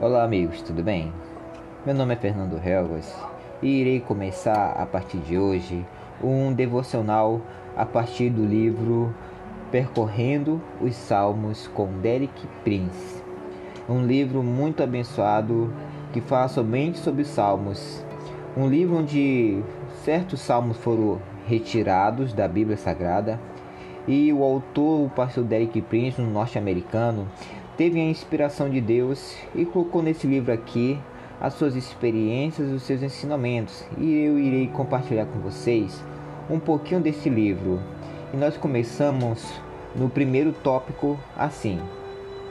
Olá amigos, tudo bem? Meu nome é Fernando Helgas e irei começar a partir de hoje um devocional a partir do livro Percorrendo os Salmos com Derek Prince. Um livro muito abençoado que fala somente sobre os salmos. Um livro onde certos salmos foram retirados da Bíblia Sagrada e o autor, o pastor Derek Prince, um norte-americano, teve a inspiração de Deus e colocou nesse livro aqui as suas experiências os seus ensinamentos. E eu irei compartilhar com vocês um pouquinho desse livro. E nós começamos no primeiro tópico assim: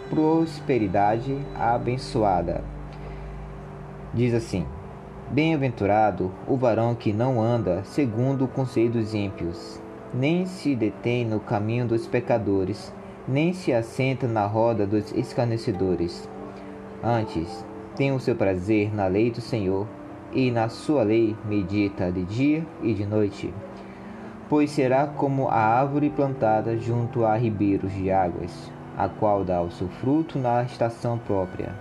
prosperidade abençoada. Diz assim: Bem-aventurado o varão que não anda segundo o conselho dos ímpios, nem se detém no caminho dos pecadores nem se assenta na roda dos escarnecedores. Antes, tem o seu prazer na lei do Senhor, e na sua lei medita de dia e de noite. Pois será como a árvore plantada junto a ribeiros de águas, a qual dá o seu fruto na estação própria,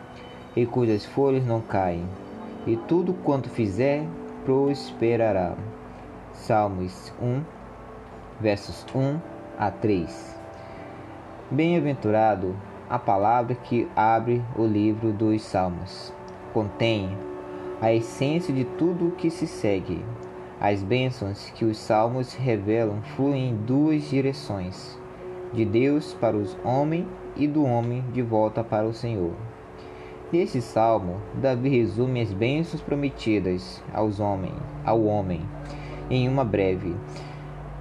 e cujas folhas não caem, e tudo quanto fizer prosperará. Salmos 1, versos 1 a 3. Bem-aventurado a palavra que abre o livro dos Salmos. Contém a essência de tudo o que se segue. As bênçãos que os salmos revelam fluem em duas direções: de Deus para os homens e do homem de volta para o Senhor. Nesse salmo, Davi resume as bênçãos prometidas aos homens, ao homem em uma breve,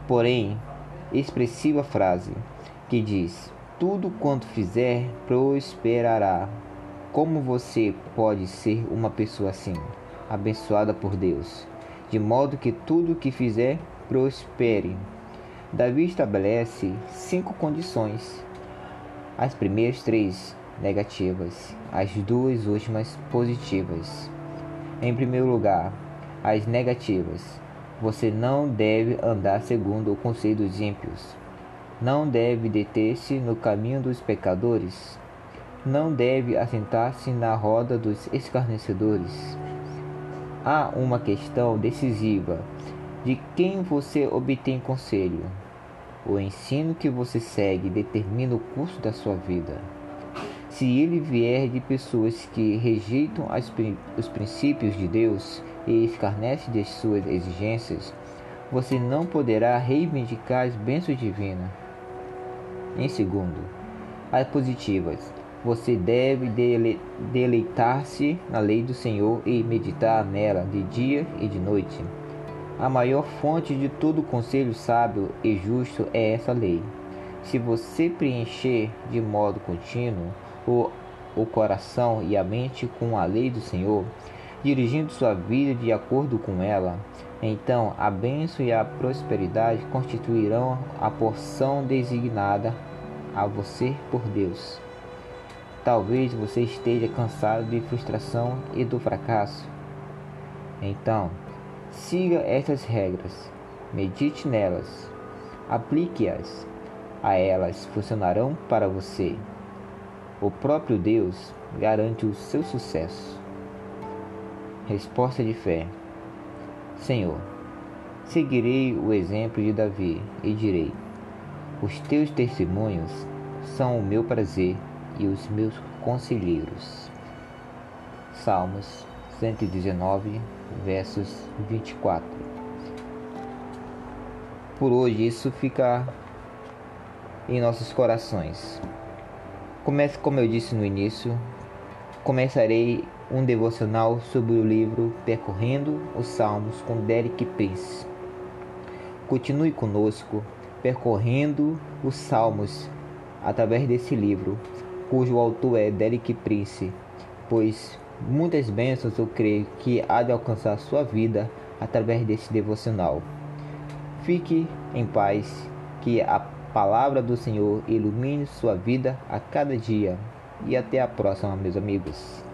porém expressiva frase que diz: tudo quanto fizer prosperará. Como você pode ser uma pessoa assim, abençoada por Deus, de modo que tudo que fizer prospere? Davi estabelece cinco condições. As primeiras três negativas, as duas últimas positivas. Em primeiro lugar, as negativas. Você não deve andar segundo o conselho dos ímpios não deve deter-se no caminho dos pecadores, não deve assentar-se na roda dos escarnecedores. Há uma questão decisiva de quem você obtém conselho. O ensino que você segue determina o curso da sua vida. Se ele vier de pessoas que rejeitam os princípios de Deus e escarnecem de suas exigências, você não poderá reivindicar as bênçãos divinas. Em segundo, as positivas. Você deve dele, deleitar-se na lei do Senhor e meditar nela de dia e de noite. A maior fonte de todo conselho sábio e justo é essa lei. Se você preencher de modo contínuo o, o coração e a mente com a lei do Senhor, dirigindo sua vida de acordo com ela, então a bênção e a prosperidade constituirão a porção designada a você por Deus. Talvez você esteja cansado de frustração e do fracasso. Então, siga estas regras, medite nelas, aplique-as. A elas funcionarão para você. O próprio Deus garante o seu sucesso. Resposta de fé: Senhor, seguirei o exemplo de Davi e direi: os teus testemunhos são o meu prazer e os meus conselheiros. Salmos 119, versos 24. Por hoje isso fica em nossos corações. Comece como eu disse no início, começarei um devocional sobre o livro Percorrendo os Salmos com Derek Prince. Continue conosco percorrendo os Salmos através desse livro, cujo autor é Derek Prince, pois muitas bênçãos eu creio que há de alcançar sua vida através desse devocional. Fique em paz, que a palavra do Senhor ilumine sua vida a cada dia. E até a próxima, meus amigos.